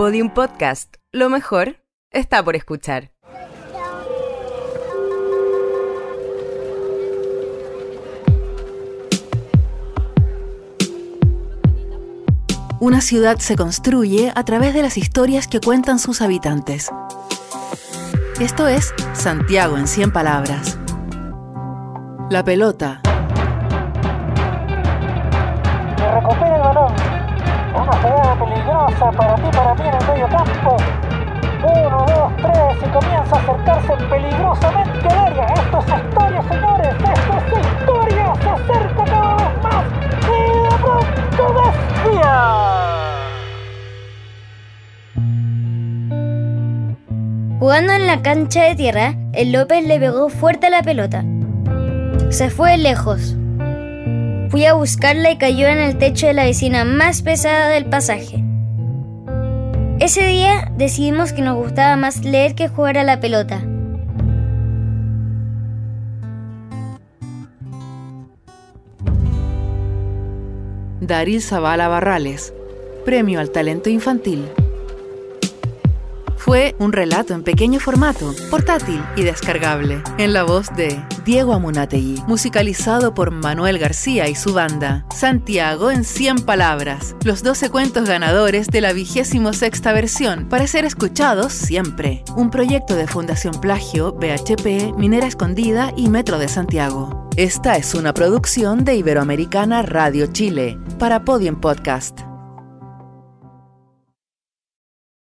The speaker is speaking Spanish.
Podium Podcast. Lo mejor está por escuchar. Una ciudad se construye a través de las historias que cuentan sus habitantes. Esto es Santiago en 100 palabras. La pelota. Recupera el peligrosa para ti, para mí en el medio campo. Uno, dos, tres y comienza a acercarse peligrosamente al área. Esto es historia, señores. Esto es historia. Se acerca cada vez más. Y de pronto desvía. Jugando en la cancha de tierra, el López le pegó fuerte a la pelota. Se fue lejos. Fui a buscarla y cayó en el techo de la vecina más pesada del pasaje. Ese día decidimos que nos gustaba más leer que jugar a la pelota. Daril Zavala Barrales, Premio al Talento Infantil. Fue un relato en pequeño formato, portátil y descargable, en la voz de Diego Amunategui, musicalizado por Manuel García y su banda. Santiago en 100 palabras, los 12 cuentos ganadores de la vigésimo sexta versión, para ser escuchados siempre. Un proyecto de Fundación Plagio, BHP, Minera Escondida y Metro de Santiago. Esta es una producción de Iberoamericana Radio Chile, para Podium Podcast.